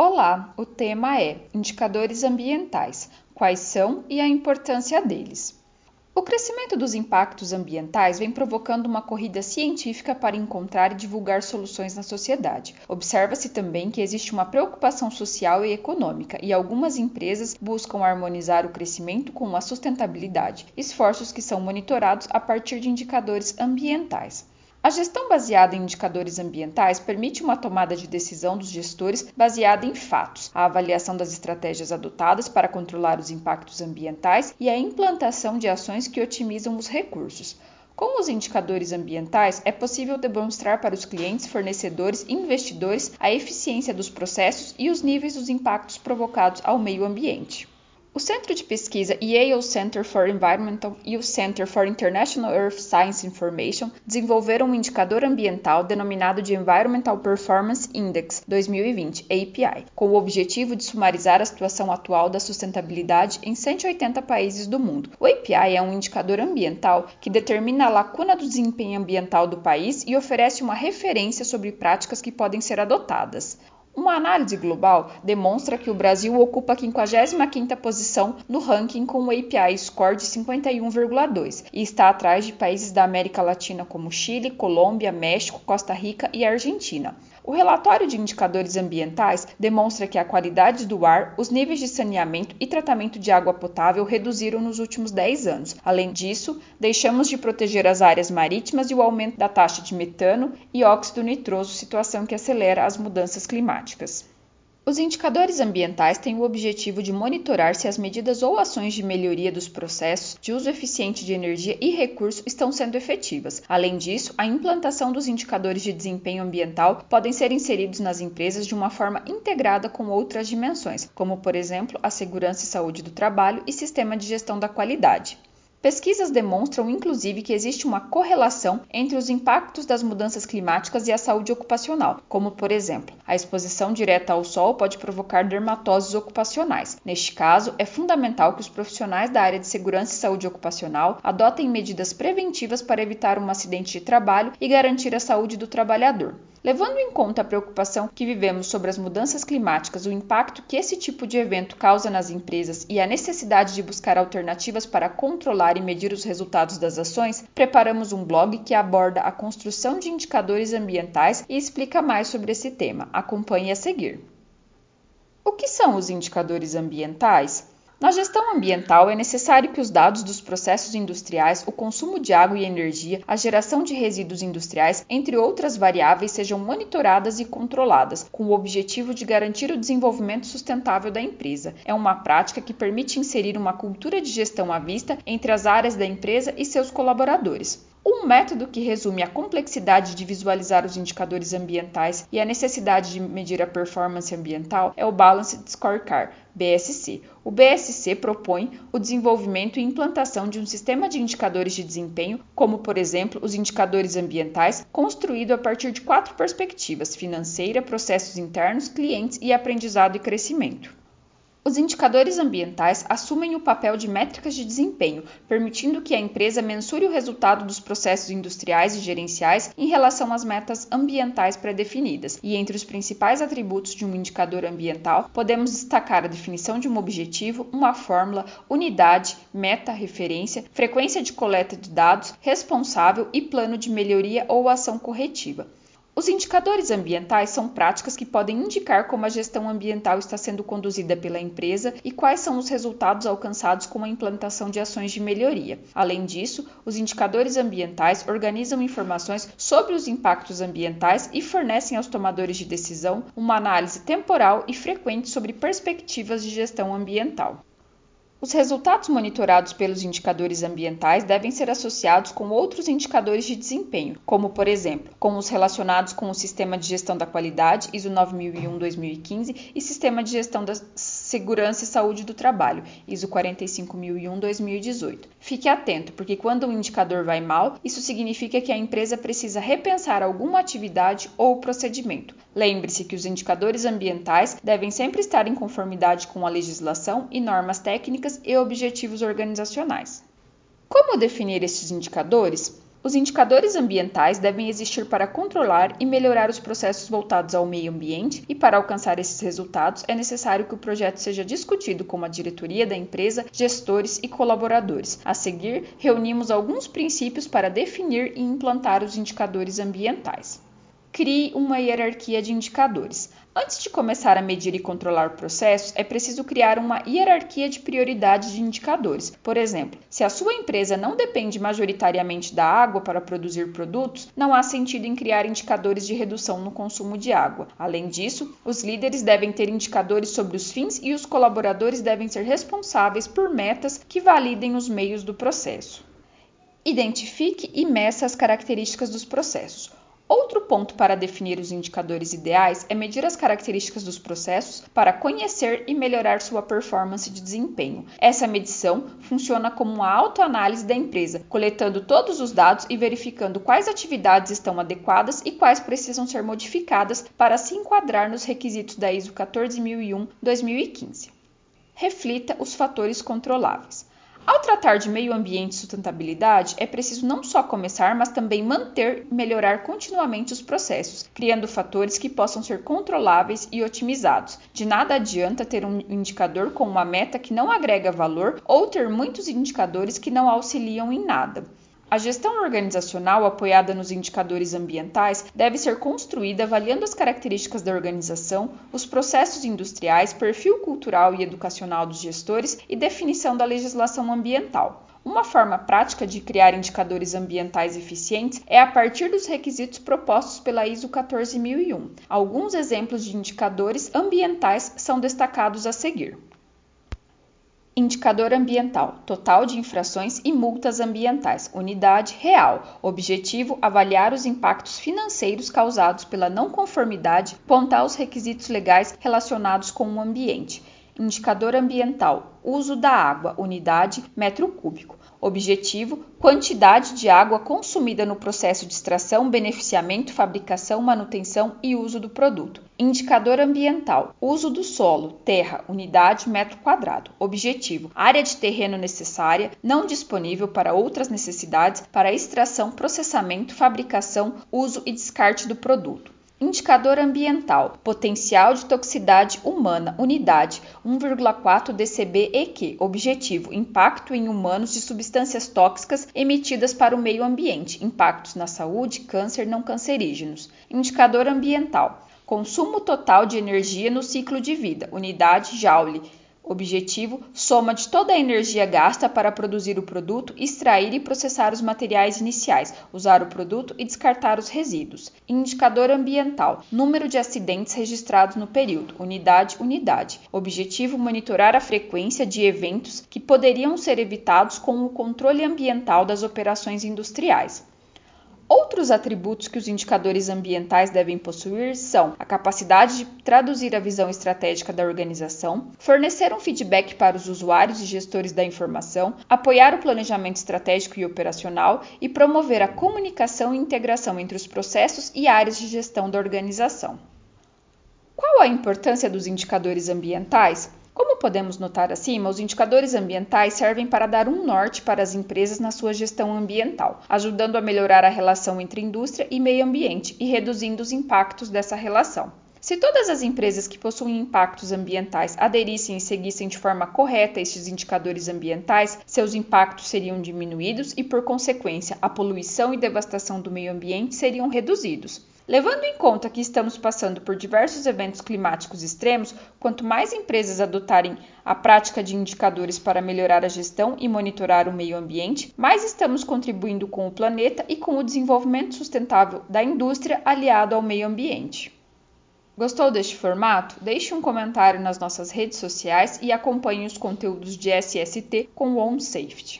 Olá, o tema é Indicadores ambientais: quais são e a importância deles. O crescimento dos impactos ambientais vem provocando uma corrida científica para encontrar e divulgar soluções na sociedade. Observa-se também que existe uma preocupação social e econômica, e algumas empresas buscam harmonizar o crescimento com a sustentabilidade, esforços que são monitorados a partir de indicadores ambientais. A gestão baseada em indicadores ambientais permite uma tomada de decisão dos gestores baseada em fatos, a avaliação das estratégias adotadas para controlar os impactos ambientais e a implantação de ações que otimizam os recursos. Com os indicadores ambientais, é possível demonstrar para os clientes, fornecedores e investidores a eficiência dos processos e os níveis dos impactos provocados ao meio ambiente. O Centro de Pesquisa Yale Center for Environmental e o Center for International Earth Science Information desenvolveram um indicador ambiental denominado de Environmental Performance Index 2020 (API), com o objetivo de sumarizar a situação atual da sustentabilidade em 180 países do mundo. O API é um indicador ambiental que determina a lacuna do desempenho ambiental do país e oferece uma referência sobre práticas que podem ser adotadas. Uma análise global demonstra que o Brasil ocupa a 55ª posição no ranking com o API score de 51,2 e está atrás de países da América Latina como Chile, Colômbia, México, Costa Rica e Argentina. O relatório de indicadores ambientais demonstra que a qualidade do ar, os níveis de saneamento e tratamento de água potável reduziram nos últimos 10 anos. Além disso, deixamos de proteger as áreas marítimas e o aumento da taxa de metano e óxido nitroso, situação que acelera as mudanças climáticas. Os indicadores ambientais têm o objetivo de monitorar se as medidas ou ações de melhoria dos processos de uso eficiente de energia e recursos estão sendo efetivas. Além disso, a implantação dos indicadores de desempenho ambiental podem ser inseridos nas empresas de uma forma integrada com outras dimensões, como, por exemplo, a segurança e saúde do trabalho e sistema de gestão da qualidade. Pesquisas demonstram, inclusive, que existe uma correlação entre os impactos das mudanças climáticas e a saúde ocupacional, como, por exemplo, a exposição direta ao sol pode provocar dermatoses ocupacionais. Neste caso, é fundamental que os profissionais da área de segurança e saúde ocupacional adotem medidas preventivas para evitar um acidente de trabalho e garantir a saúde do trabalhador. Levando em conta a preocupação que vivemos sobre as mudanças climáticas, o impacto que esse tipo de evento causa nas empresas e a necessidade de buscar alternativas para controlar e medir os resultados das ações, preparamos um blog que aborda a construção de indicadores ambientais e explica mais sobre esse tema. Acompanhe a seguir. O que são os indicadores ambientais? Na gestão ambiental, é necessário que os dados dos processos industriais, o consumo de água e energia, a geração de resíduos industriais, entre outras variáveis, sejam monitoradas e controladas, com o objetivo de garantir o desenvolvimento sustentável da empresa. É uma prática que permite inserir uma cultura de gestão à vista entre as áreas da empresa e seus colaboradores. Um método que resume a complexidade de visualizar os indicadores ambientais e a necessidade de medir a performance ambiental é o Balanced Scorecard, BSC. O BSC propõe o desenvolvimento e implantação de um sistema de indicadores de desempenho, como, por exemplo, os indicadores ambientais, construído a partir de quatro perspectivas: financeira, processos internos, clientes e aprendizado e crescimento. Os indicadores ambientais assumem o papel de métricas de desempenho, permitindo que a empresa mensure o resultado dos processos industriais e gerenciais em relação às metas ambientais pré-definidas. E entre os principais atributos de um indicador ambiental, podemos destacar a definição de um objetivo, uma fórmula, unidade, meta, referência, frequência de coleta de dados, responsável e plano de melhoria ou ação corretiva. Os indicadores ambientais são práticas que podem indicar como a gestão ambiental está sendo conduzida pela empresa e quais são os resultados alcançados com a implantação de ações de melhoria. Além disso, os indicadores ambientais organizam informações sobre os impactos ambientais e fornecem aos tomadores de decisão uma análise temporal e frequente sobre perspectivas de gestão ambiental. Os resultados monitorados pelos indicadores ambientais devem ser associados com outros indicadores de desempenho, como, por exemplo, com os relacionados com o Sistema de Gestão da Qualidade ISO 9001-2015 e Sistema de Gestão da Segurança e Saúde do Trabalho ISO 45001-2018. Fique atento, porque quando um indicador vai mal, isso significa que a empresa precisa repensar alguma atividade ou procedimento. Lembre-se que os indicadores ambientais devem sempre estar em conformidade com a legislação e normas técnicas e objetivos organizacionais. Como definir estes indicadores? Os indicadores ambientais devem existir para controlar e melhorar os processos voltados ao meio ambiente, e para alcançar esses resultados é necessário que o projeto seja discutido com a diretoria da empresa, gestores e colaboradores. A seguir, reunimos alguns princípios para definir e implantar os indicadores ambientais. Crie uma hierarquia de indicadores. Antes de começar a medir e controlar processos, é preciso criar uma hierarquia de prioridades de indicadores. Por exemplo, se a sua empresa não depende majoritariamente da água para produzir produtos, não há sentido em criar indicadores de redução no consumo de água. Além disso, os líderes devem ter indicadores sobre os fins e os colaboradores devem ser responsáveis por metas que validem os meios do processo. Identifique e meça as características dos processos. Outro ponto para definir os indicadores ideais é medir as características dos processos para conhecer e melhorar sua performance de desempenho. Essa medição funciona como uma autoanálise da empresa, coletando todos os dados e verificando quais atividades estão adequadas e quais precisam ser modificadas para se enquadrar nos requisitos da ISO 14001-2015. Reflita os fatores controláveis. Ao tratar de meio ambiente e sustentabilidade, é preciso não só começar, mas também manter e melhorar continuamente os processos, criando fatores que possam ser controláveis e otimizados. De nada adianta ter um indicador com uma meta que não agrega valor ou ter muitos indicadores que não auxiliam em nada. A gestão organizacional apoiada nos indicadores ambientais deve ser construída avaliando as características da organização, os processos industriais, perfil cultural e educacional dos gestores e definição da legislação ambiental. Uma forma prática de criar indicadores ambientais eficientes é a partir dos requisitos propostos pela ISO 14001. Alguns exemplos de indicadores ambientais são destacados a seguir. Indicador ambiental: total de infrações e multas ambientais. Unidade real. Objetivo: avaliar os impactos financeiros causados pela não conformidade, pontar os requisitos legais relacionados com o ambiente. Indicador ambiental: uso da água, unidade metro cúbico. Objetivo: quantidade de água consumida no processo de extração, beneficiamento, fabricação, manutenção e uso do produto. Indicador ambiental: uso do solo, terra, unidade metro quadrado. Objetivo: área de terreno necessária, não disponível para outras necessidades para extração, processamento, fabricação, uso e descarte do produto. Indicador ambiental: potencial de toxicidade humana, unidade 1,4 dB/EQ. Objetivo: impacto em humanos de substâncias tóxicas emitidas para o meio ambiente, impactos na saúde, câncer não cancerígenos. Indicador ambiental: consumo total de energia no ciclo de vida, unidade Joule Objetivo: soma de toda a energia gasta para produzir o produto, extrair e processar os materiais iniciais, usar o produto e descartar os resíduos. Indicador ambiental: número de acidentes registrados no período, unidade unidade. Objetivo: monitorar a frequência de eventos que poderiam ser evitados com o controle ambiental das operações industriais. Outros atributos que os indicadores ambientais devem possuir são a capacidade de traduzir a visão estratégica da organização, fornecer um feedback para os usuários e gestores da informação, apoiar o planejamento estratégico e operacional e promover a comunicação e integração entre os processos e áreas de gestão da organização. Qual a importância dos indicadores ambientais? Como podemos notar acima, os indicadores ambientais servem para dar um norte para as empresas na sua gestão ambiental, ajudando a melhorar a relação entre indústria e meio ambiente e reduzindo os impactos dessa relação. Se todas as empresas que possuem impactos ambientais aderissem e seguissem de forma correta estes indicadores ambientais, seus impactos seriam diminuídos e, por consequência, a poluição e devastação do meio ambiente seriam reduzidos. Levando em conta que estamos passando por diversos eventos climáticos extremos, quanto mais empresas adotarem a prática de indicadores para melhorar a gestão e monitorar o meio ambiente, mais estamos contribuindo com o planeta e com o desenvolvimento sustentável da indústria aliado ao meio ambiente. Gostou deste formato? Deixe um comentário nas nossas redes sociais e acompanhe os conteúdos de SST com o OnSafety.